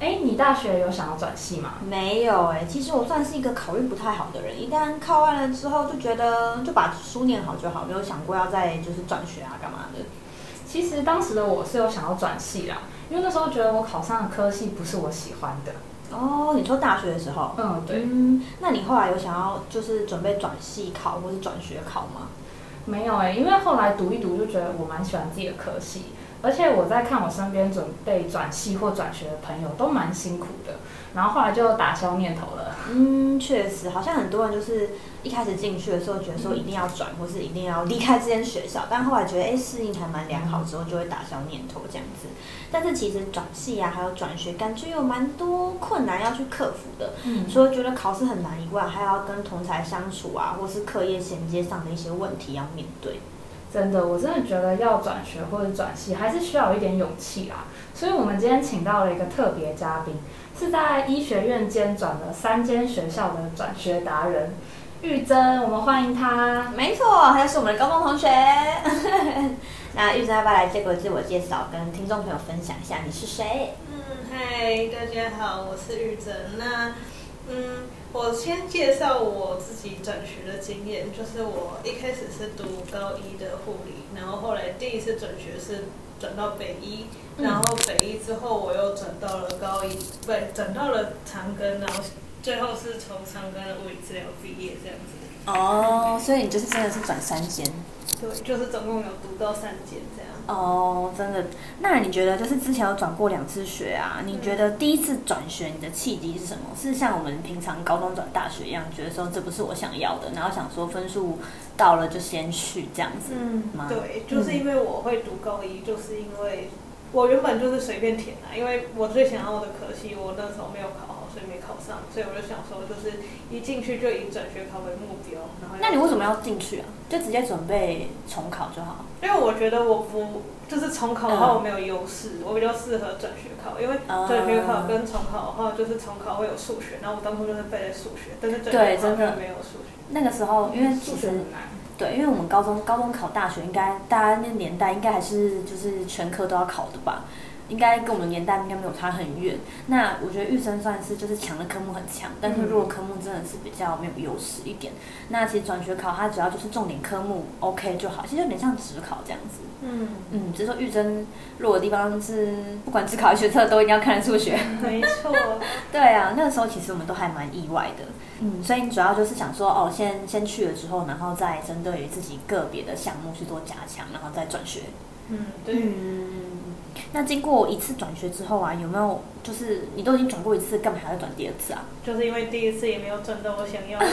哎，你大学有想要转系吗？没有哎、其实我算是一个考虑不太好的人，一旦考完了之后，就觉得就把书念好就好，没有想过要再就是转学啊干嘛的。其实当时的我是有想要转系啦，因为那时候觉得我考上的科系不是我喜欢的。哦，你说大学的时候？嗯，对，嗯，那你后来有想要就是准备转系考或是转学考吗？没有哎、因为后来读一读就觉得我蛮喜欢自己的科系，而且我在看我身边准备转系或转学的朋友都蛮辛苦的，然后后来就打消念头了。嗯，确实，好像很多人就是一开始进去的时候觉得说一定要转，或是一定要离开这间学校，但后来觉得哎适应还蛮良好之后，就会打消念头这样子。但是其实转系啊，还有转学，感觉有蛮多困难要去克服的。嗯除了觉得考试很难以外，还要跟同才相处啊，或是课业衔接上的一些问题要面对。真的，我真的觉得要转学或者转系，还是需要一点勇气啦。所以，我们今天请到了一个特别嘉宾，是在医学院兼转了三间学校的转学达人玉珍，我们欢迎她。没错，他就是我们的高中同学。那玉珍要不要来这个自我介绍，跟听众朋友分享一下你是谁？嗯，嗨，大家好，我是玉珍。那，嗯，我先介绍我自己转学的经验，就是我一开始是读高一的护理，然后后来第一次转学是转到北医，嗯然后北医之后我又转到了高一，不对，转到了长庚，然后最后是从长庚的物理治疗毕业这样子。哦，所以你就是真的是转三间对，就是总共有读到三间这样。哦，真的。那你觉得就是之前有转过两次学啊？你觉得第一次转学你的契机是什么？是像我们平常高中转大学一样，觉得说这不是我想要的，然后想说分数到了就先去这样子吗？对，就是因为我会读高一，就是因为我原本就是随便填啊，因为我最想要的可惜我那时候没有考好，所以没考上，所以我就想说，就是一进去就以转学考为目标，然后那你为什么要进去啊？就直接准备重考就好。因为我觉得我不就是重考的话，嗯我没有优势，我比较适合转学考，因为啊转学考跟重考的话，就是重考会有数学，然后我当初就是背的数学，但是转对学考真的就没有数学。那个时候，因为数学很难。对，因为我们高中高中考大学，应该大家那年代应该还是就是全科都要考的吧？应该跟我们年代应该没有差很远。那我觉得玉生算是就是强的科目很强，但是弱科目真的是比较没有优势一点。那其实转学考它只要就是重点科目 OK 就好，其实有点像职考这样子。嗯，嗯，只是说玉珍弱的地方是不管职考还是学测都一定要看数学。没错。对啊，那个时候其实我们都还蛮意外的，嗯，所以你主要就是想说，哦，先先去了之后，然后再针对于自己个别的项目去做加强，然后再转学。嗯，对。嗯，那经过一次转学之后啊，有没有就是你都已经转过一次，干嘛还要转第二次啊？就是因为第一次也没有转到我想要的，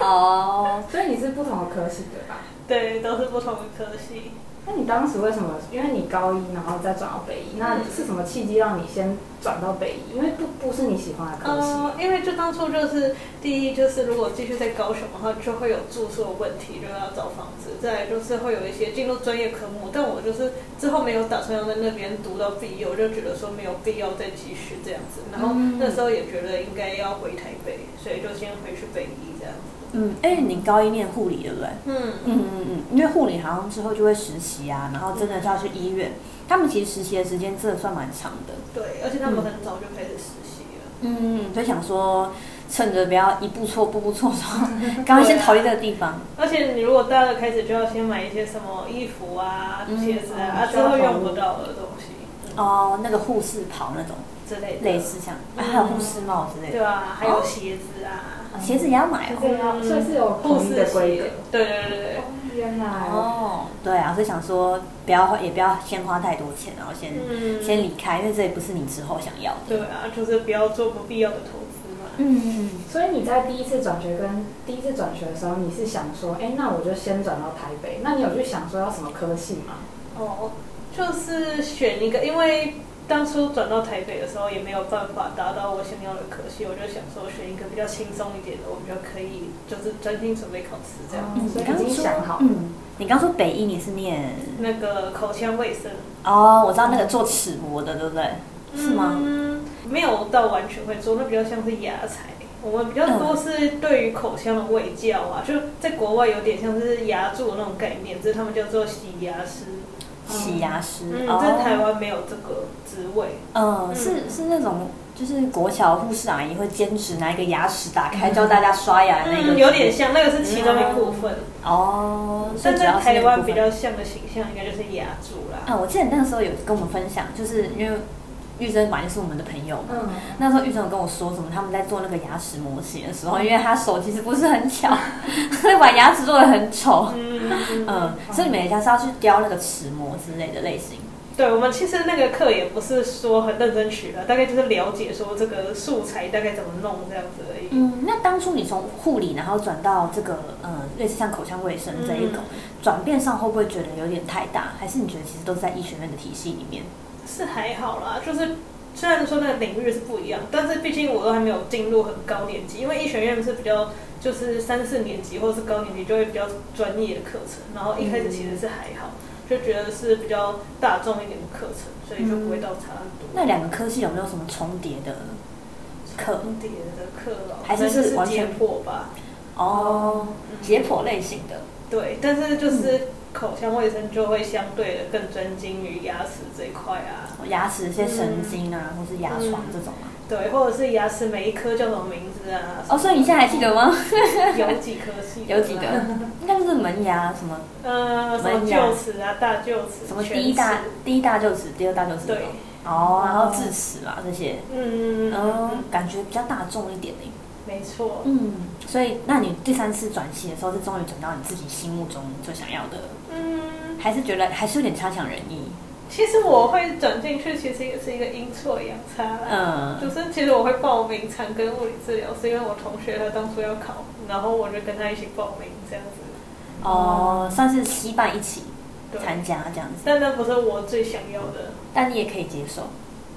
哦，所以你是不同的科系对吧？对，都是不同的科系。那你当时为什么？因为你高一，然后再转到北一，那是什么契机让你先转到北一？因为不不是你喜欢的科系。嗯，因为就当初就是第一就是如果继续在高雄的话，就会有住宿的问题，就要找房子。再来就是会有一些进入专业科目，但我就是之后没有打算要在那边读到毕业，我就觉得说没有必要再继续这样子。然后那时候也觉得应该要回台北，所以就先回去北一这样子。嗯，哎，你高一念护理对不对？嗯嗯嗯嗯，因为护理好像之后就会实习啊，然后真的就要去医院，他们其实实习的时间真的算蛮长的。对，而且他们很早就开始实习了。嗯，所以想说，趁着不要一步错步步错的时候，赶快先逃离这个地方。而且你如果大二开始就要先买一些什么衣服啊、嗯鞋子啊，嗯啊之后用不到的东西哦，那个护士袍那种，之类的，类似像，啊还有护士帽之类的，对啊，还有鞋子啊，鞋子也要买哦。这样，所以是有护士的规格鞋。，对对对对。原来哦，对啊，所以想说不要，也不要先花太多钱，然后先、嗯先离开，因为这也不是你之后想要的。对啊，就是不要做不必要的投资嘛。嗯，所以你在第一次转学跟第一次转学的时候，你是想说，哎，那我就先转到台北。那你有去想说要什么科系吗？哦，就是选一个，因为当初转到台北的时候，也没有办法达到我想要的科系，我就想说选一个比较轻松一点的，我比较可以就是专心准备考试这样。嗯所以已经你刚刚说想好嗯，你刚说北医你是念那个口腔卫生哦，我知道那个做齿模的，对不对？是吗？嗯，没有到完全会做，那比较像是牙材。我们比较多是对于口腔的卫教啊，就在国外有点像是牙柱的那种概念，只是他们叫做洗牙师。洗牙师，嗯，哦在台湾没有这个职位。嗯，是是那种，就是国小护士阿姨会兼职拿一个牙齿打开教大家刷牙的那个，嗯，有点像，那个是其中一部分。哦。但在台湾比较像的形象，应该就是牙柱啦。啊，我记得你那个时候有跟我们分享，就是因为玉珍本来就是我们的朋友嘛。嗯，那时候玉珍有跟我说，什么他们在做那个牙齿模型的时候，因为他手其实不是很巧，所以把牙齿做的很丑。嗯嗯，所以你们家是要去雕那个齿模之类的类型。对，我们其实那个课也不是说很认真学的，大概就是了解说这个素材大概怎么弄这样子而已。嗯，那当初你从护理然后转到这个呃类似像口腔卫生这一种转变上，会不会觉得有点太大？还是你觉得其实都是在医学院的体系里面？是还好啦，就是虽然说那个领域是不一样，但是毕竟我都还没有进入很高年级，因为医学院是比较就是三四年级或者是高年级就会比较专业的课程，然后一开始其实是还好，就觉得是比较大众一点的课程，所以就不会到差很多。那两个科系有没有什么重叠的课？重叠的课哦，还是是解剖吧？哦，解剖类型的。对，但是就是口腔卫生就会相对的更专精于牙齿这一块啊，牙齿一些神经啊，或是牙床这种啊。对，或者是牙齿每一颗叫什么名字啊？哦，所以你现在还记得吗？有几颗系？有几个？应该就是门牙什么呃，什么门臼齿啊，大臼齿，什么第一大第一大臼齿，第二大臼齿。对。哦，然后智齿啊这些，嗯嗯嗯嗯嗯，，感觉比较大众一点的。没错。嗯，所以那你第三次转系的时候，是终于转到你自己心目中最想要的，嗯，还是觉得还是有点差强人意？其实我会转进去，其实也是一个阴错阳差啦。嗯，就是其实我会报名长庚物理治疗，是因为我同学他当初要考，然后我就跟他一起报名这样子。哦，算是稀办一起对，参加这样子，但那不是我最想要的。但你也可以接受。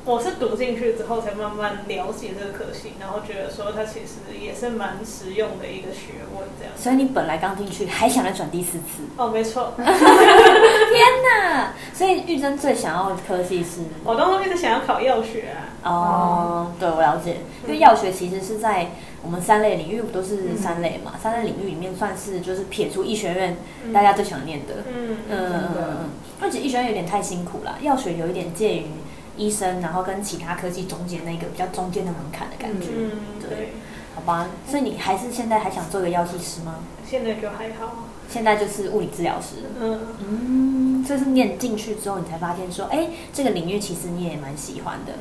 我是读进去之后才慢慢了解这个科系，然后觉得说它其实也是蛮实用的一个学问，这样。所以你本来刚进去还想来转第四次，哦，没错，天哪！所以玉珍最想要的科系是？我当初一直想要考药学啊。哦，对我了解，因为药学其实是在我们三类领域不都是三类嘛，三类领域里面算是就是撇出医学院嗯。大家最想念的，嗯嗯嗯嗯嗯，而且医学院有点太辛苦了，药学有一点介于医生，然后跟其他科技中间那个比较中间的门槛的感觉，嗯，对对，好吧？所以你还是现在还想做个药剂师吗？现在就还好。现在就是物理治疗师。嗯，嗯，这是念进去之后，你才发现说，哎，这个领域其实你也蛮喜欢的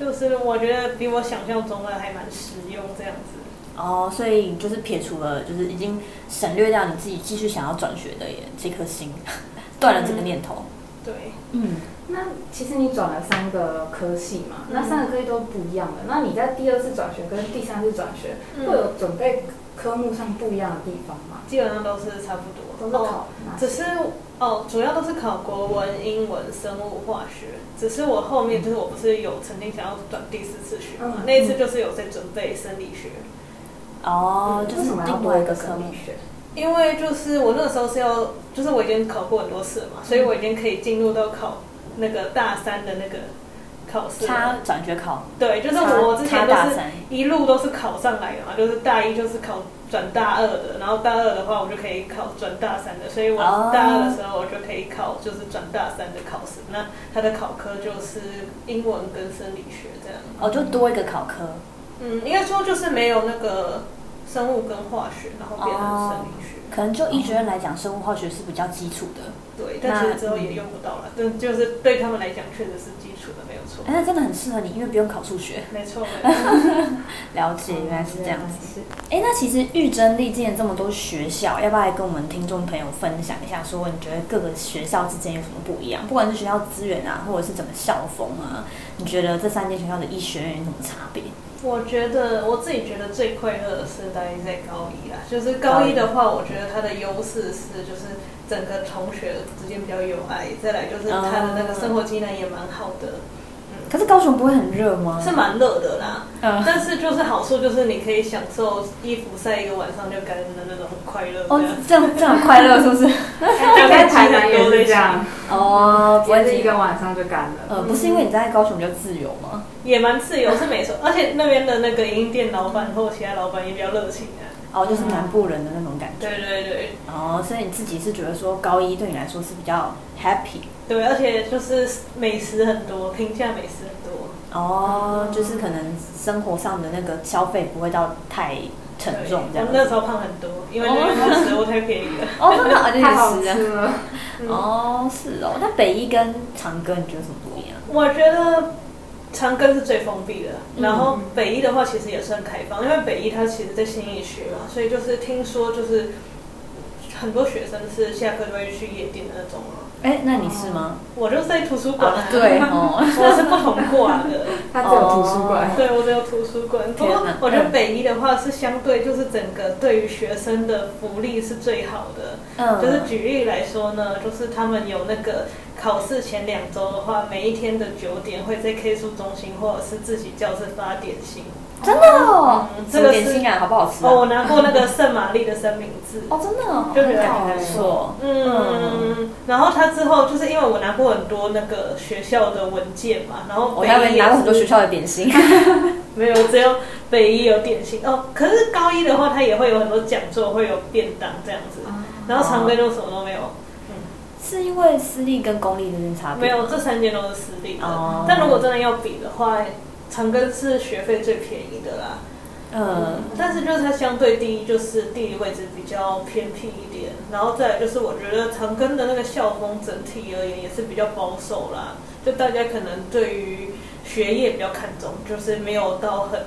就是我觉得比我想象中的还蛮实用这样子。哦，所以就是撇除了，就是已经省略掉你自己继续想要转学的耶这颗心，断了这个念头。对，嗯，那其实你转了三个科系嘛，嗯那三个科系都不一样的。那你在第二次转学跟第三次转学，嗯会有准备科目上不一样的地方吗？基本上都是差不多。都是哦考只是哦，主要都是考国文、英文、生物、化学。只是我后面就是我不是有曾经想要转第四次学嘛，嗯那一次就是有在准备生理学。哦，就是为什么要另外多一个科目生理。学？因为就是我那个时候是要，就是我已经考过很多次了嘛，所以我已经可以进入到考那个大三的那个考试他。转学考，对，就是我之前都是差大三一路都是考上来的嘛，就是大一就是考转大二的，然后大二的话我就可以考转大三的，所以我哦大二的时候我就可以考就是转大三的考试。那他的考科就是英文跟生理学这样。哦，就多一个考科。嗯，应该说就是没有那个生物跟化学，然后变成生理学。可能就医学院来讲，生物化学是比较基础的。对，但其实之后也用不到了，但就是对他们来讲确实是基础的，没有错哎，。那真的很适合你，因为不用考数学。没错，没错。了解，原来是这样子。子。哎，那其实玉珍历经了这么多学校，要不要来跟我们听众朋友分享一下，说你觉得各个学校之间有什么不一样？不管是学校资源啊，或者是整个校风啊，你觉得这三间学校的医学院有什么差别？我觉得我自己觉得最快乐的是待在高一啦，就是高一的话，我觉得它的优势是就是整个同学之间比较友爱，再来就是他的那个生活技能也蛮好的。可是高雄不会很热吗？是蛮热的啦。嗯但是就是好处就是你可以享受衣服晒一个晚上就干的那种很快乐。哦，这样这样快乐是不是？我 在台南也是这样，哦，不会也是一个晚上就干了。呃，不是因为你在高雄比较自由吗？也蛮自由，是没错。而且那边的那个营业店老板或其他老板也比较热情啊。哦，就是南部人的那种感觉。对对对哦，所以你自己是觉得说高一对你来说是比较 happy。对，而且就是美食很多，平价美食很多。哦，就是可能生活上的那个消费不会到太沉重这样子。我那时候胖很多，因为那边的食物太便宜了。哦，真的 太好吃了，嗯哦，是哦。那北一跟长庚，你觉得什么不一样？我觉得长庚是最封闭的，嗯然后北一的话其实也算开放，因为北一它其实在新义区嘛，所以就是听说就是很多学生是下课就会去夜店的那种啊。哎，那你是吗？我就是在图书馆、啊，对 哦。我是不同挂的。他只有图书馆。对，我只有图书馆。不过我觉得北一的话是相对就是整个对于学生的福利是最好的。嗯就是举例来说呢，就是他们有那个考试前两周的话，每一天的九点会在 K 书中心或者是自己教室发点心。真的哦嗯，这个点心啊，好不好吃哦，我啊？拿过那个圣玛丽的三明治。哦，真的哦，就觉得感觉还不错。嗯，然后他之后就是因为我拿过很多那个学校的文件嘛，然后我还以为北一拿过很多学校的点心。没有，只有北一有点心哦。可是高一的话，他也会有很多讲座，会有便当这样子。然后长庚就什么都没有，是因为私立跟公立之间差别？没有，这三间都是私立的。哦但如果真的要比的话，长庚是学费最便宜的啦。嗯，但是就是它相对第一就是地理位置比较偏僻一点，然后再来就是我觉得长庚的那个校风整体而言也是比较保守啦，就大家可能对于学业比较看重，就是没有到很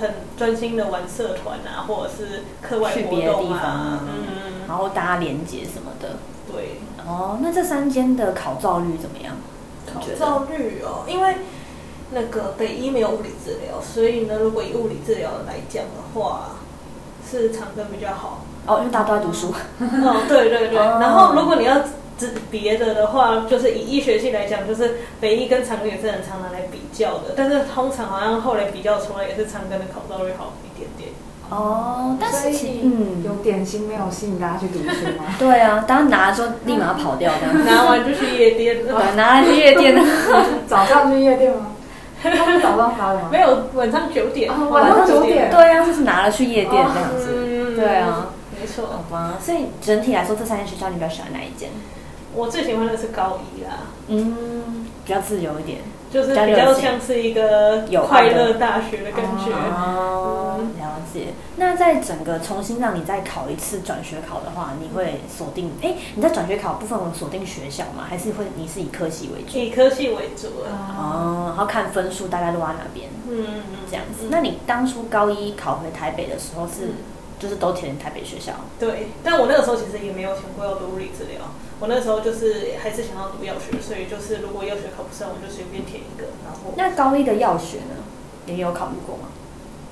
很专心的玩社团啊，或者是课外活动啊，嗯，然后大家连接什么的。对，哦，那这三间的考照率怎么样？考照率哦，因为那个北医没有物理治疗，所以呢，如果以物理治疗来讲的话，是长庚比较好。哦，因为大家都在读书。哦，对对对。哦然后如果你要指别的的话，就是以医学系来讲，就是北医跟长庚也是很常拿来比较的。但是通常好像后来比较出来，也是长庚的考照率好一点点。哦，但是嗯，有点心没有吸引大家去读书吗？对啊，当然拿了之后立马跑掉这样。拿完就去夜店了，对，拿来去夜店。早上去夜店吗？他们早上发的吗？没有晚上九点，哦晚上九点对啊，就是拿了去夜店这样子。嗯对啊，没错。好吧，所以整体来说，这三间学校你比较喜欢哪一间？我最喜欢的是高一啦。嗯，比较自由一点。就是比较像是一个有快乐大学的感觉。哦，了解。那在整个重新让你再考一次转学考的话，你会锁定？哎，你在转学考部分有锁定学校吗？还是会你是以科系为主？以科系为主啊。哦，然后看分数大概落在哪边嗯嗯这样子。那你当初高一考回台北的时候是，就是都填台北学校？对，但我那个时候其实也没有想过要读物理治疗，我那时候就是还是想要读药学，所以就是如果药学考不上，我就随便填一个。然后那高一的药学呢？你有考虑过吗？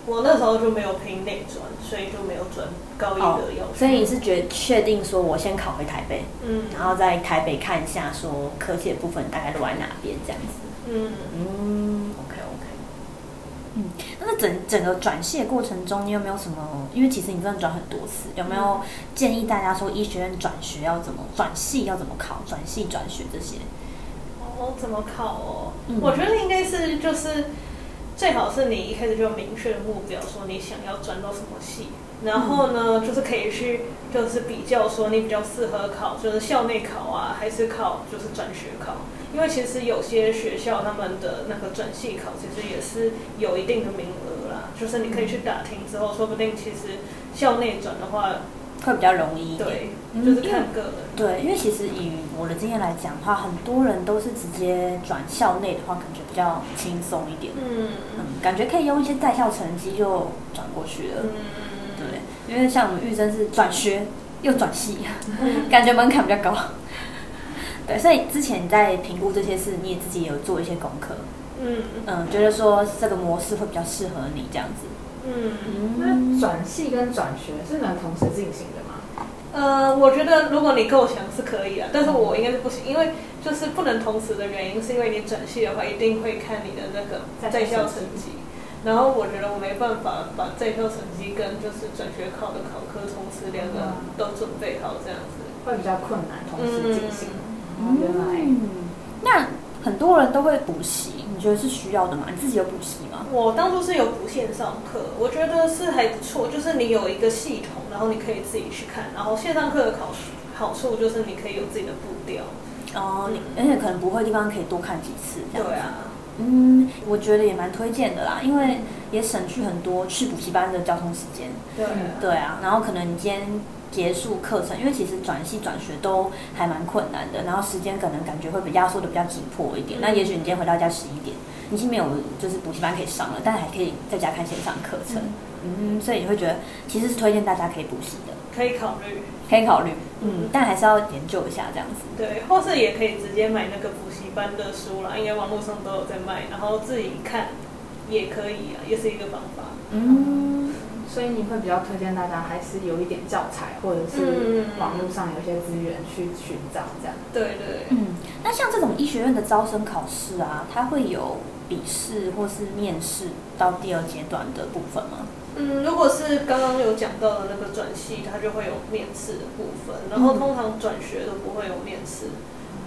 我那时候就没有拼内专，所以就没有转高一的药所以你是觉确定说我先考回台北，嗯然后在台北看一下说科技的部分大概都在哪边这样子。嗯，嗯。嗯，那在整整个转系的过程中，你有没有什么？因为其实你真的转很多次，有没有建议大家说医学院转学要怎么转系要怎么考，转系转学这些？哦，怎么考哦？嗯我觉得应该是就是最好是你一开始就明确的目标，说你想要转到什么系，然后呢，就是可以去就是比较说你比较适合考就是校内考啊，还是考就是转学考。因为其实有些学校他们的那个转系考其实也是有一定的名额啦，就是你可以去打听之后，说不定其实校内转的话，会比较容易一点。对，嗯就是看个人。对，因为其实以我的经验来讲的话，很多人都是直接转校内的话，感觉比较轻松一点。嗯嗯，感觉可以用一些在校成绩就转过去了。嗯，对，因为像我们玉珍是转学又转系，嗯 感觉门槛比较高。对，所以之前你在评估这些事，你也自己有做一些功课，嗯嗯，觉得说这个模式会比较适合你这样子。嗯。那转系跟转学是能同时进行的吗？呃，我觉得如果你够强是可以的，但是我应该是不行，因为就是不能同时的原因，是因为你转系的话一定会看你的那个在校成绩，然后我觉得我没办法把在校成绩跟就是转学考的考科同时两个都准备好这样子，会比较困难同时进行。原来，那很多人都会补习，你觉得是需要的吗？你自己有补习吗？我当初是有补线上课，我觉得是还不错，就是你有一个系统，然后你可以自己去看，然后线上课的考好处就是你可以有自己的步调。哦，你而且可能不会的地方可以多看几次，这样。对啊。嗯，我觉得也蛮推荐的啦，因为也省去很多去补习班的交通时间。对。对啊，然后可能你今天结束课程，因为其实转系转学都还蛮困难的，然后时间可能感觉会被压缩的比较紧迫一点。那也许你今天回到家十一点，你已经没有就是补习班可以上了，但还可以在家看线上课程。嗯，所以你会觉得其实是推荐大家可以补习的，可以考虑，可以考虑。嗯，但还是要研究一下这样子。对，或是也可以直接买那个补习班的书啦，应该网络上都有在卖，然后自己看也可以啊，也是一个方法。嗯，所以你会比较推荐大家还是有一点教材，或者是网络上有一些资源去寻找这样。对对。嗯，那像这种医学院的招生考试啊，它会有笔试或是面试到第二阶段的部分吗？嗯，如果是刚刚有讲到的那个转系，它就会有面试的部分，然后通常转学都不会有面试。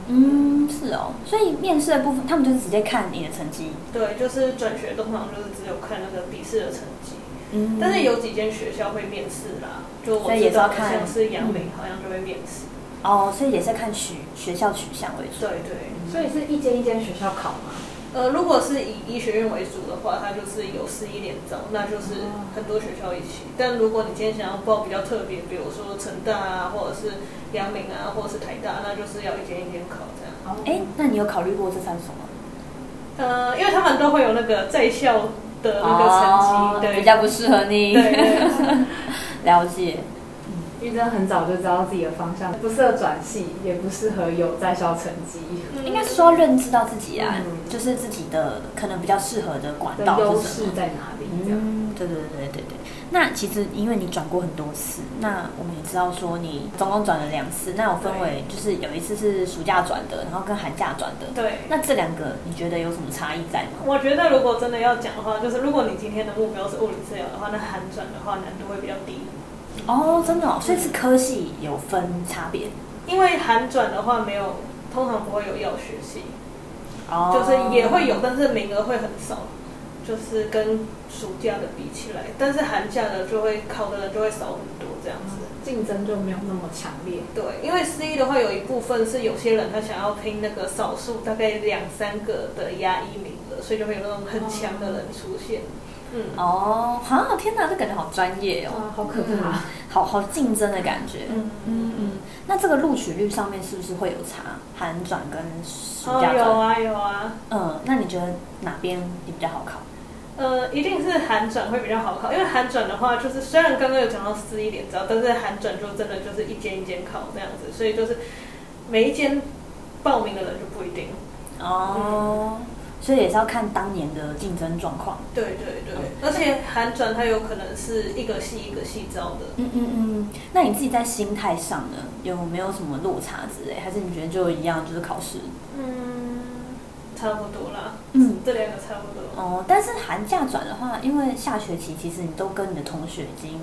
嗯，是哦，所以面试的部分，他们就是直接看你的成绩。对，就是转学通常就是只有看那个笔试的成绩。嗯，但是有几间学校会面试啦，就我知道像是阳明好像就会面试。哦，所以也是看取学校取向为主。对对，所以是一间一间学校考吗？呃，如果是以医学院为主的话，它就是有四一联招，那就是很多学校一起。但如果你今天想要报比较特别，比如说成大啊，或者是阳明啊，或者是台大，那就是要一间一间考这样。哎，那你有考虑过这三所吗？呃，因为他们都会有那个在校的那个成绩，对，比较不适合你。对，了解。因为真的很早就知道自己的方向，不适合转系，也不适合有在校成绩。应该是说认知到自己啊，就是自己的可能比较适合的管道优势在哪里？嗯，对对对对对。那其实因为你转过很多次，那我们也知道说你总共转了两次，那我分为就是有一次是暑假转的，然后跟寒假转的。对。那这两个你觉得有什么差异在吗？我觉得如果真的要讲的话，就是如果你今天的目标是物理治疗的话，那寒转的话难度会比较低。哦，真的哦，所以是科系有分差别。因为寒转的话，没有通常不会有药学系，哦，就是也会有，但是名额会很少，就是跟暑假的比起来，但是寒假的就会考的人就会少很多，这样子竞争就没有那么强烈。对，因为 C 的话有一部分是有些人他想要拼那个少数大概两三个的压一名额，所以就会有那种很强的人出现。嗯哦，好，天哪，这感觉好专业哦，好可怕，好好竞争的感觉。嗯嗯嗯，那这个录取率上面是不是会有差？寒转跟暑假转？有啊有啊。嗯，那你觉得哪边比较好考？呃，一定是寒转会比较好考，因为寒转的话，就是虽然刚刚有讲到私一点招，但是寒转就真的就是一间一间考这样子，所以就是每一间报名的人就不一定。哦。所以也是要看当年的竞争状况。对对对，而且寒转它有可能是一个系一个系招的。嗯嗯嗯。那你自己在心态上呢，有没有什么落差之类？还是你觉得就一样，就是考试？嗯，差不多啦。嗯，这两个差不多。哦，但是寒假转的话，因为下学期其实你都跟你的同学已经。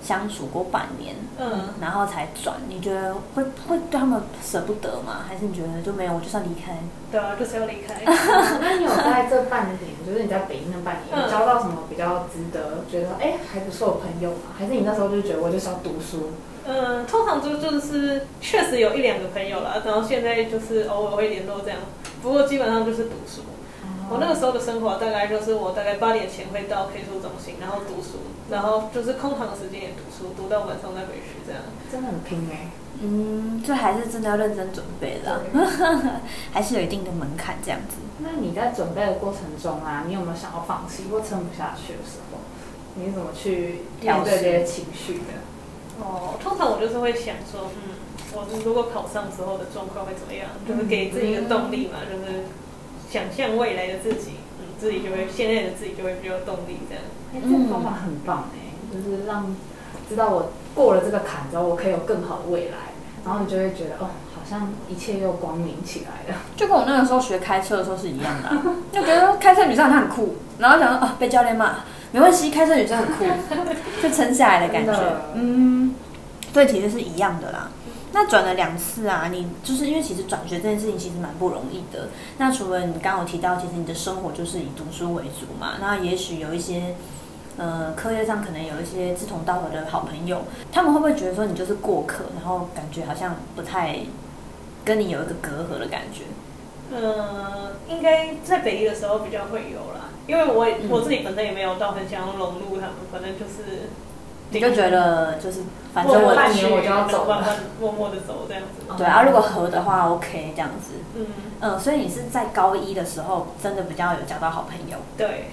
相处过半年，嗯，然后才转，你觉得会会对他们舍不得吗？还是你觉得就没有，我就算离开？对啊，就是要离开。那你有在这半年，就是你在北京的半年，交到什么比较值得觉得哎还不错的朋友吗？还是你那时候就觉得我就是要读书？嗯，通常就就是确实有一两个朋友啦，然后现在就是偶尔会联络这样，不过基本上就是读书。我那个时候的生活大概就是我大概八点前会到 K 书中心，然后读书，然后就是空堂的时间也读书，读到晚上再回去这样。真的很拼哎。嗯，就还是真的要认真准备的，还是有一定的门槛这样子。那你在准备的过程中啊，你有没有想要放弃或撑不下去的时候？你怎么去调对这些情绪的？哦，通常我就是会想说，嗯，我如果考上之后的状况会怎么样？就是给自己一个动力嘛，就是。想象未来的自己，嗯，自己就会现在的自己就会比较动力这样。哎，这个方法很棒哎，就是让知道我过了这个坎之后，我可以有更好的未来，然后你就会觉得哦，好像一切又光明起来了。就跟我那个时候学开车的时候是一样的、啊，就觉得开车女生好像很酷，然后想说啊被教练骂，没关系，开车女生很酷，就撑下来的感觉。嗯，对，其实是一样的啦。那转了两次啊，你就是因为其实转学这件事情其实蛮不容易的。那除了你刚刚有提到，其实你的生活就是以读书为主嘛，那也许有一些呃课业上可能有一些志同道合的好朋友，他们会不会觉得说你就是过客，然后感觉好像不太跟你有一个隔阂的感觉？呃，应该在北一的时候比较会有啦，因为我、嗯我自己本身也没有到很想要融入他们，反正就是你就觉得就是反正我半年我就要走了慢慢默默的走这样子。对啊，如果合的话 OK 这样子。嗯，嗯，所以你是在高一的时候真的比较有交到好朋友对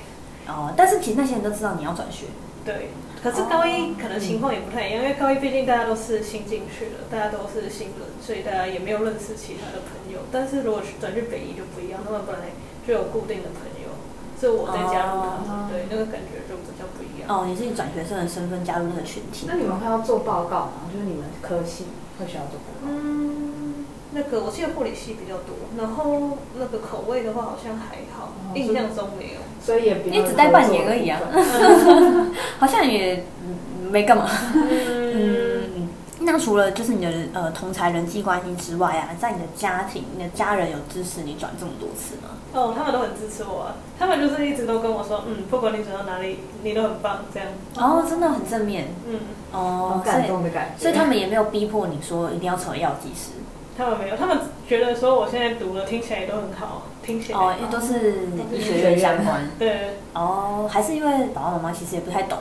哦，但是其实那些人都知道你要转学，对。可是高一哦可能情况也不太一样，因为高一毕竟大家都是新进去的，大家都是新人，所以大家也没有认识其他的朋友。但是如果转去北一就不一样，他们本来就有固定的朋友，是我在加入他们，哦对，那个感觉就比较不一样。哦，你是以转学生的身份加入那个群体那，你们会要做报告吗？就是你们科系会需要做报告？嗯，那个我记得护理系比较多，然后那个口味的话好像还好，哦印象中没有。所以也不用你只待半年而已啊 好像也嗯没干嘛。除了就是你的呃同才人际关系之外啊，在你的家庭、你的家人有支持你转这么多次吗？哦，他们都很支持我啊，他们就是一直都跟我说，嗯，不管你转到哪里，你都很棒，这样。哦，真的很正面嗯，好哦，所感动的感觉。所以他们也没有逼迫你说一定要成为药剂师他们没有，他们觉得说我现在读了听起来也都很好，听起来哦，因为都是医学院相关。对，哦，还是因为爸爸妈妈其实也不太懂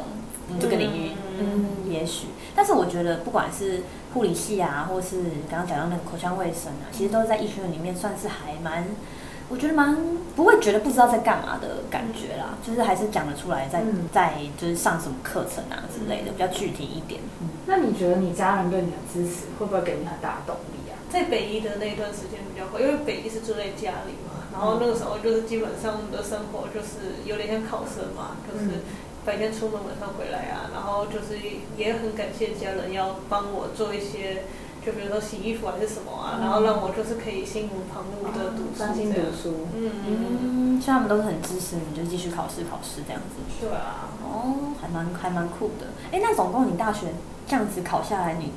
嗯这个领域，嗯嗯，也许。但是我觉得不管是护理系啊，或是刚刚讲到那个口腔卫生啊，其实都是在医学院里面算是还蛮，我觉得蛮不会觉得不知道在干嘛的感觉啦，就是还是讲得出来在，嗯在就是上什么课程啊之类的，比较具体一点。嗯那你觉得你家人对你的支持会不会给你很大的动力啊？在北医的那一段时间比较会，因为北医是住在家里嘛，然后那个时候就是基本上的生活就是有点像考生嘛，就是白天出门晚上回来啊，然后就是也很感谢家人要帮我做一些，就比如说洗衣服还是什么啊，然后让我就是可以心无旁骛的读书专心。读书。嗯，嗯，像他们都是很支持你，就继续考试考试这样子。对啊，哦，还蛮还蛮酷的。哎，那总共你大学这样子考下来，你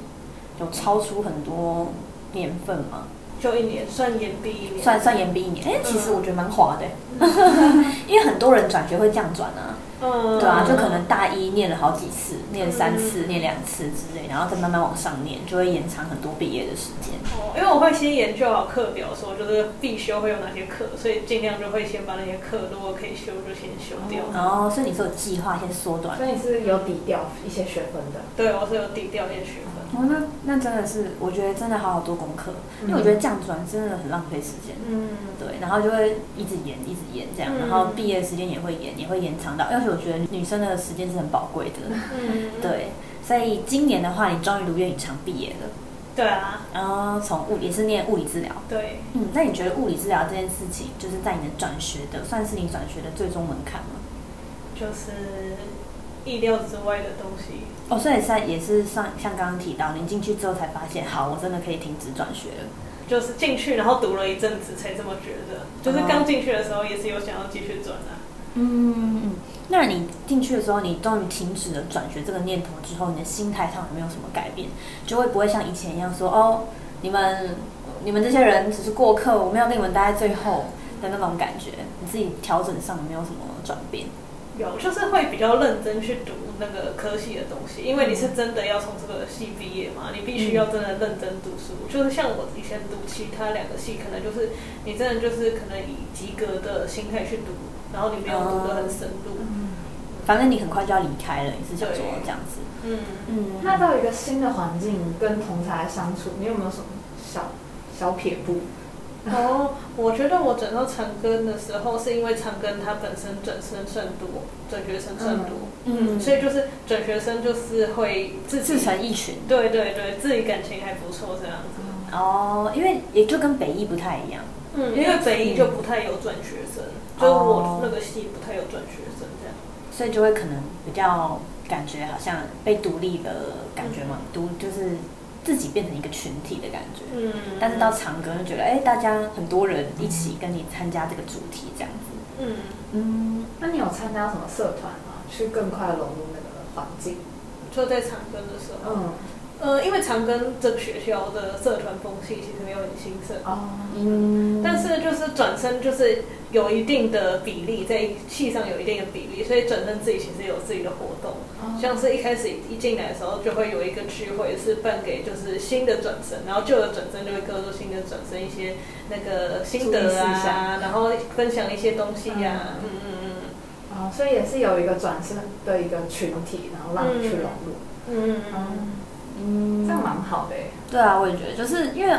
有超出很多年份吗？就一年算延毕一年，算算延毕一年，哎、其实嗯我觉得蛮划的，因为很多人转学会这样转啊，嗯，对啊，就可能大一念了好几次，念三次、念两次之类，然后再慢慢往上念，就会延长很多毕业的时间。哦，因为我会先研究好课表，说就是必修会有哪些课，所以尽量就会先把那些课如果可以修就先修掉。然后，所以你是有计划先缩短所。以你是有抵掉一些学分的。对，我是有抵掉一些学分。哦，那那真的是，我觉得真的好好做功课，因为我觉得这样转真的很浪费时间。嗯，对，然后就会一直延，一直延这样，嗯然后毕业时间也会延，也会延长到，而且我觉得女生的时间是很宝贵的。嗯，对，所以今年的话，你终于如愿以偿毕业了，对啊，然后从物也是念物理治疗。对，嗯，那你觉得物理治疗这件事情，就是在你的转学的，算是你转学的最终门槛吗？就是意料之外的东西。哦，所以在也是像像刚刚提到，你进去之后才发现，好，我真的可以停止转学了。就是进去，然后读了一阵子才这么觉得。就是刚进去的时候也是有想要继续转啊。嗯嗯，那你进去的时候，你终于停止了转学这个念头之后，你的心态上有没有什么改变？就会不会像以前一样说，哦，你们你们这些人只是过客，我没有跟你们待在最后的那种感觉？你自己调整上有没有什么转变？有，就是会比较认真去读那个科系的东西，因为你是真的要从这个系毕业嘛，你必须要真的认真读书。就是像我以前读其他两个系，可能就是你真的就是可能以及格的心态去读，然后你没有读得很深入。反正你很快就要离开了，你是想说对这样子？嗯，嗯，那到一个新的环境跟同才相处，你有没有什么小小撇步？哦，我觉得我转到长庚的时候，是因为长庚它本身转生甚多，转学生甚多，嗯所以就是转学生就是会自自成一群对对对，自己感情还不错这样子。哦，因为也就跟北艺不太一样。嗯，因为北一就不太有转学生，就是我那个系不太有转学生这样。所以就会可能比较感觉好像被独立的感觉嘛，独就是自己变成一个群体的感觉。嗯，但是到长庚就觉得，哎、大家很多人一起跟你参加这个主题这样子。嗯，嗯，那你有参加什么社团吗？去更快融入那个环境？就在长庚的时候，嗯，呃，因为长庚这个学校的社团风气其实没有很兴盛，哦，嗯，但是就是转身就是有一定的比例，在系上有一定的比例，所以转身自己其实有自己的活动，哦。像是一开始一进来的时候就会有一个聚会是办给就是新的转身，然后旧的转身就会告诉新的转身一些那个心得啊，然后分享一些东西呀、嗯嗯嗯。哦，所以也是有一个转身的一个群体，然后让你去融入，嗯嗯嗯这样蛮好的耶。对啊，我也觉得，就是因为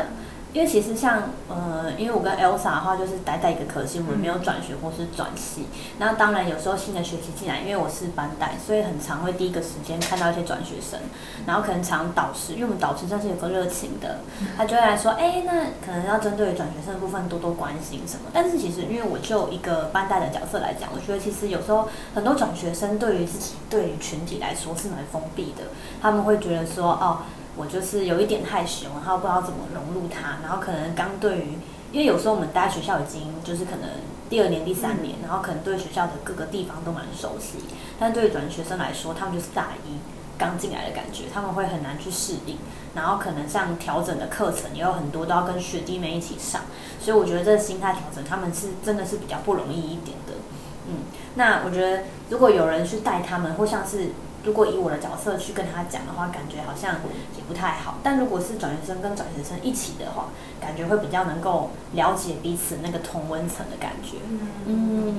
因为其实像呃，因为我跟 Elsa 的话，就是待在一个科系，我们没有转学或是转系。那当然有时候新的学期进来，因为我是班带，所以很常会第一个时间看到一些转学生，然后可能常导师，因为我们导师算是有个热情的，他就会来说，哎，那可能要针对转学生的部分多多关心什么。但是其实因为我就一个班带的角色来讲，我觉得其实有时候很多转学生对于自己对于群体来说是蛮封闭的，他们会觉得说，哦。我就是有一点害羞，然后不知道怎么融入他，然后可能刚对于，因为有时候我们待在学校已经就是可能第二年、第三年，然后可能对学校的各个地方都蛮熟悉，但对于转学生来说，他们就是大一刚进来的感觉，他们会很难去适应，然后可能像调整的课程也有很多都要跟学弟妹一起上，所以我觉得这个心态调整，他们是真的是比较不容易一点的。嗯，那我觉得如果有人去带他们，或像是如果以我的角色去跟他讲的话，感觉好像也不太好。但如果是转学生跟转学生一起的话，感觉会比较能够了解彼此那个同温层的感觉。嗯，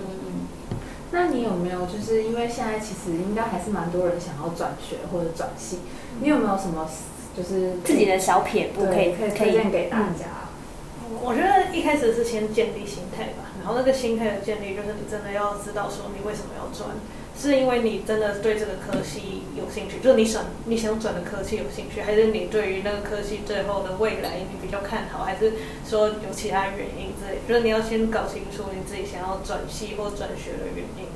那你有没有就是因为现在其实应该还是蛮多人想要转学或者转系，你有没有什么就是自己的小撇步可以可以可以推荐给大家？我觉得一开始是先建立心态吧，然后那个心态的建立就是你真的要知道说你为什么要转，是因为你真的对这个科系有兴趣，就是你想你想转的科系有兴趣，还是你对于那个科系最后的未来你比较看好，还是说有其他原因之类？就是你要先搞清楚你自己想要转系或转学的原因。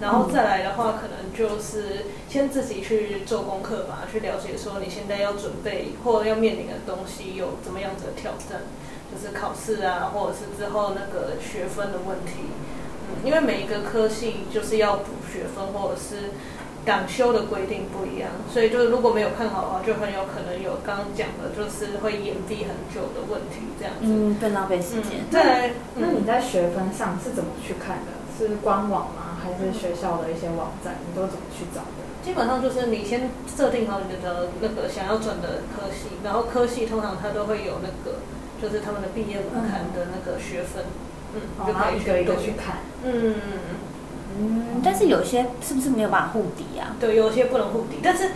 然后再来的话，可能就是先自己去做功课吧，去了解说你现在要准备或要面临的东西有怎么样子的挑战。就是考试啊，或者是之后那个学分的问题。嗯，因为每一个科系就是要补学分，或者是党修的规定不一样，所以就是如果没有看好的话，就很有可能有刚刚讲的，就是会延毕很久的问题这样子。嗯，更浪费时间。再来，那你在学分上是怎么去看的？是官网吗？还是学校的一些网站？你都怎么去找的？基本上就是你先设定好你的那个想要转的科系，然后科系通常它都会有那个，就是他们的毕业门槛的那个学分，嗯，哦就可以然后一个一个去看。嗯。嗯，但是有些是不是没有办法互抵啊？对，有些不能互抵，但是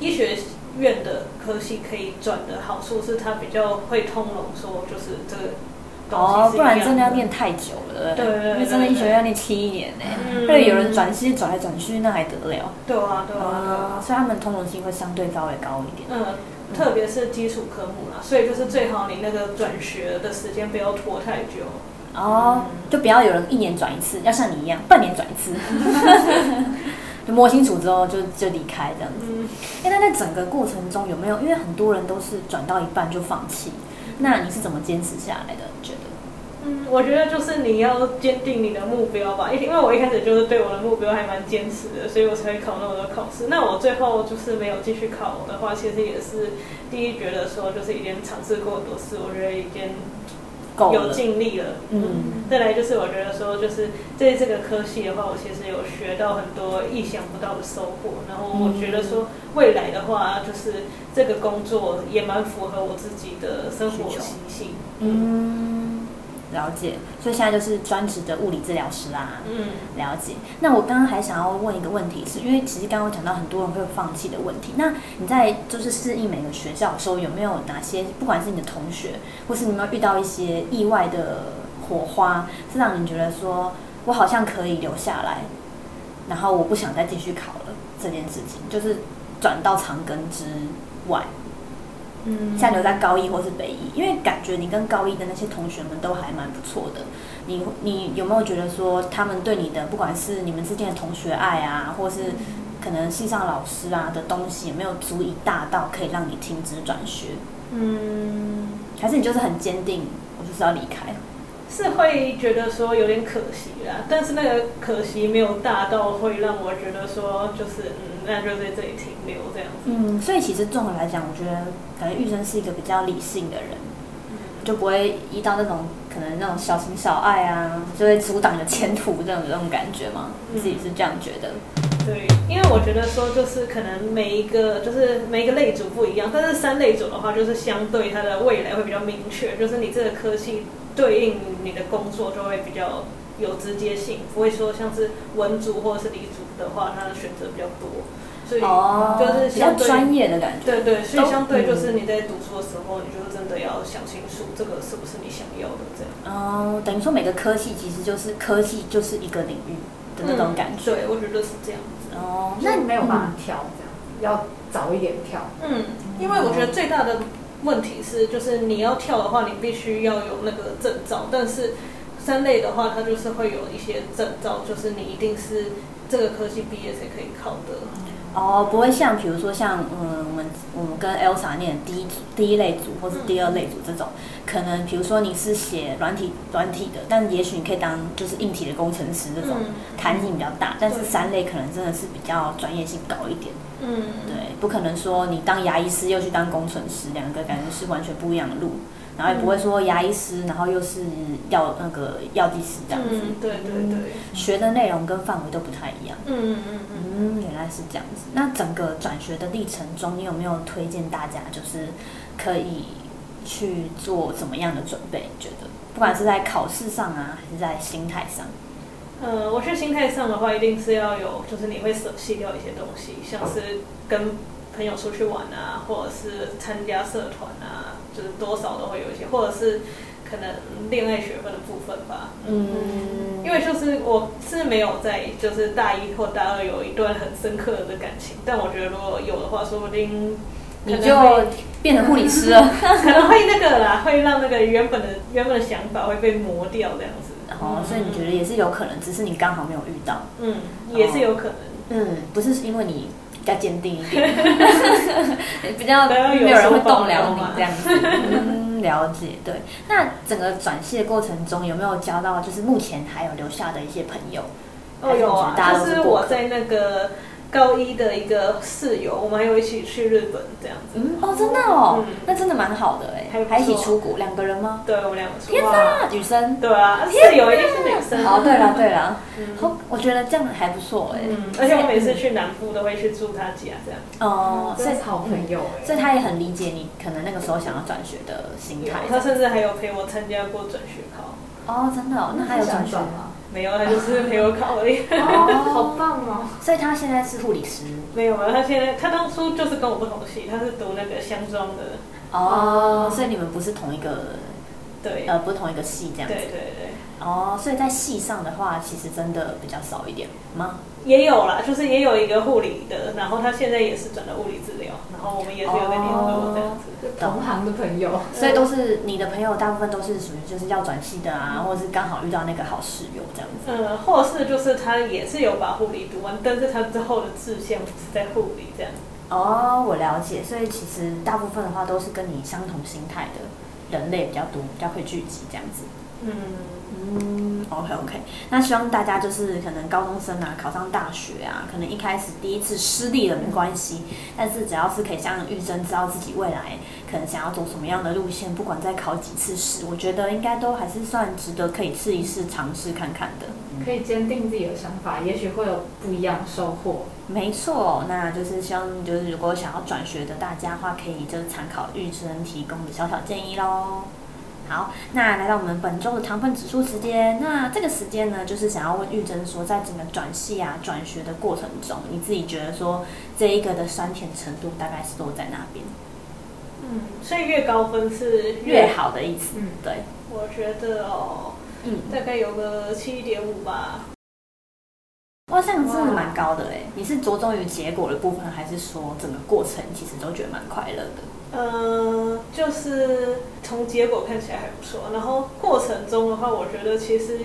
医学院的科系可以转的好处是它比较会通融，说就是这个哦，不然真的要念太久了，对对对因为真的医学院要念七年呢。嗯对，有人转系转来转去，那还得了？对啊，对啊，对啊，啊，所以他们通融性会相对稍微高一点。嗯。特别是基础科目啦，所以就是最好你那个转学的时间不要拖太久。哦，就不要有人一年转一次，要像你一样半年转一次，就摸清楚之后就就离开这样子。嗯，哎，那在整个过程中有没有？因为很多人都是转到一半就放弃，那你是怎么坚持下来的？你觉得？嗯，我觉得就是你要坚定你的目标吧，因因为我一开始就是对我的目标还蛮坚持的，所以我才会考那么多考试。那我最后就是没有继续考的话，其实也是第一觉得说就是已经尝试过很多次，我觉得已经有够了。尽力了。嗯，再来就是我觉得说，就是在这个科系的话，我其实有学到很多意想不到的收获。然后我觉得说，未来的话，就是这个工作也蛮符合我自己的生活习性。嗯，了解。所以现在就是专职的物理治疗师啦。嗯了解。那我刚刚还想要问一个问题是，因为其实刚刚讲到很多人会放弃的问题。那你在就是适应每个学校的时候，有没有哪些，不管是你的同学，或是你有没有遇到一些意外的火花，是让你觉得说我好像可以留下来，然后我不想再继续考了这件事情，就是转到长庚之外，嗯像留在高一或是北一，因为感觉你跟高一的那些同学们都还蛮不错的。你你有没有觉得说他们对你的不管是你们之间的同学爱啊，或是可能系上老师啊的东西有没有足以大到可以让你停止转学？嗯，还是你就是很坚定，我就是要离开？是会觉得说有点可惜啦，但是那个可惜没有大到会让我觉得说就是嗯，那就在这里停留这样子。嗯，所以其实综合来讲，我觉得感觉玉生是一个比较理性的人，就不会遇到那种可能那种小情小爱啊，就会阻挡你的前途这种这种感觉吗？嗯自己是这样觉得？对，因为我觉得说就是可能每一个就是每一个类组不一样，但是三类组的话，就是相对它的未来会比较明确，就是你这个科系对应你的工作就会比较有直接性，不会说像是文组或者是理组的话，它的选择比较多，所以就是比较相对专业的感觉。对对，所以相对就是嗯你在读书的时候，你就真的要想清楚这个是不是你想要的这样。哦，等于说每个科系其实就是科系就是一个领域的那种感觉。嗯对，我觉得是这样子。哦，那你没有办法跳这样，要早一点跳。嗯，因为我觉得最大的问题是，就是你要跳的话，你必须要有那个证照，但是三类的话，它就是会有一些证照，就是你一定是这个科系毕业才可以考的。哦，不会像比如说像嗯，我们我们跟 Elsa 念的第一组第一类组或是第二类组这种，可能比如说你是写软体软体的，但也许你可以当就是硬体的工程师这种，嗯弹性比较大，但是三类可能真的是比较专业性高一点。嗯，对，不可能说你当牙医师又去当工程师，两个感觉是完全不一样的路。然后也不会说牙医师，然后又是药那个药剂师这样子，嗯，对对对，学的内容跟范围都不太一样。嗯嗯嗯。嗯，原来是这样子。那整个转学的历程中，你有没有推荐大家就是可以去做怎么样的准备？你觉得不管是在考试上啊，还是在心态上？呃，我觉得心态上的话，一定是要有，就是你会舍弃掉一些东西，像是跟朋友出去玩啊，或者是参加社团啊，就是多少都会有一些，或者是可能恋爱学分的部分吧。嗯，因为就是我是没有在就是大一或大二有一段很深刻的感情，但我觉得如果有的话，说不定你就变成护理师了。可能会那个啦，会让那个原本的原本的想法会被磨掉这样子。哦，所以你觉得也是有可能，只是你刚好没有遇到。嗯，也是有可能。嗯，不是因为你比较坚定一点，比较没有人会动摇你这样子。嗯，了解。对，那整个转系的过程中，有没有交到就是目前还有留下的一些朋友？哦，有啊，就是我在那个高一的一个室友，我们还有一起去日本这样子。嗯，哦，真的哦，嗯那真的蛮好的哎还还一起出国，两个人吗？对，我们两个出天哇哪，女生。对啊，室友一定是女生。哦，对了对了，嗯好，我觉得这样还不错哎。嗯，而且我每次去南部都会去住他家这样。哦，所以是好朋友哎。所以他也很理解你可能那个时候想要转学的心态。他甚至还有陪我参加过转学考。哦，真的哦，那还有转学转吗？吗？没有，他就是陪我考而已。哦，好 棒哦！所以他现在是护理师。没有啊，他现在他当初就是跟我不同系，他是读那个香庄的。哦，所以你们不是同一个，对，呃，不是同一个系这样子。对对对。哦，所以在系上的话，其实真的比较少一点吗？也有啦，就是也有一个护理的，然后他现在也是转了物理治疗，然后我们也是有在联络这样子。同行的朋友，所以都是你的朋友，大部分都是属于就是要转系的啊，或者是刚好遇到那个好室友这样子。嗯，或是就是他也是有把护理读完，但是他之后的志向不是在护理这样。哦，我了解，所以其实大部分的话都是跟你相同心态的人类比较多，比较会聚集这样子。嗯，嗯，OK OK，那希望大家就是可能高中生啊，考上大学啊，可能一开始第一次失利了没关系，但是只要是可以像玉珍知道自己未来可能想要走什么样的路线，不管再考几次试，我觉得应该都还是算值得可以试一试、尝试看看的。可以坚定自己的想法，也许会有不一样的收获。没错，那就是希望就是如果想要转学的大家的话，可以就是参考玉珍提供的小小建议喽。好，那来到我们本周的糖分指数时间，那这个时间呢，就是想要问玉珍说，在整个转系啊、转学的过程中，你自己觉得说这一个的酸甜程度大概是落在哪边？嗯，所以越高分是越。好的意思，嗯对，我觉得哦，嗯，大概有个七点五吧。哇，这样真的蛮高的哎。你是着重于结果的部分，还是说整个过程其实都觉得蛮快乐的？呃，就是从结果看起来还不错，然后过程中的话，我觉得其实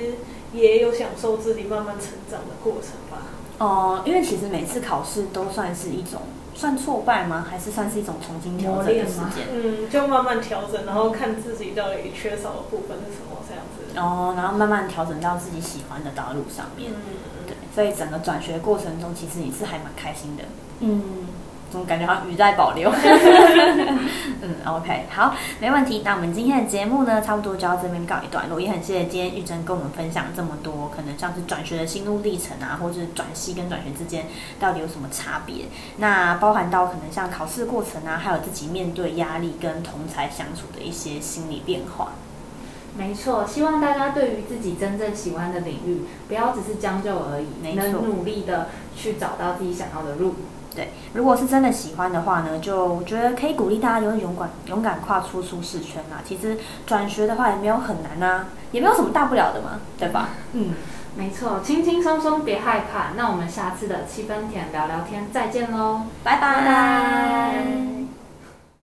也有享受自己慢慢成长的过程吧。哦、因为其实每次考试都算是一种算挫败吗？还是算是一种重新调整的时间？嗯，就慢慢调整，然后看自己到底缺少的部分是什么，这样子。哦，然后慢慢调整到自己喜欢的道路上面。嗯，对，所以整个转学过程中，其实你是还蛮开心的。嗯，总感觉好像语在保留。嗯，OK，好，没问题。那我们今天的节目呢，差不多就到这边告一段落。也很谢谢今天玉珍跟我们分享这么多，可能像是转学的心路历程啊，或者是转系跟转学之间到底有什么差别。那包含到可能像考试过程啊，还有自己面对压力跟同才相处的一些心理变化。没错，希望大家对于自己真正喜欢的领域，不要只是将就而已，能努力的去找到自己想要的路。对，如果是真的喜欢的话呢，就我觉得可以鼓励大家勇勇敢勇敢跨出舒适圈啦。其实转学的话也没有很难啊，也没有什么大不了的嘛，对吧？嗯，没错，轻轻松松，别害怕。那我们下次的七分甜聊聊天再见喽。拜拜。拜拜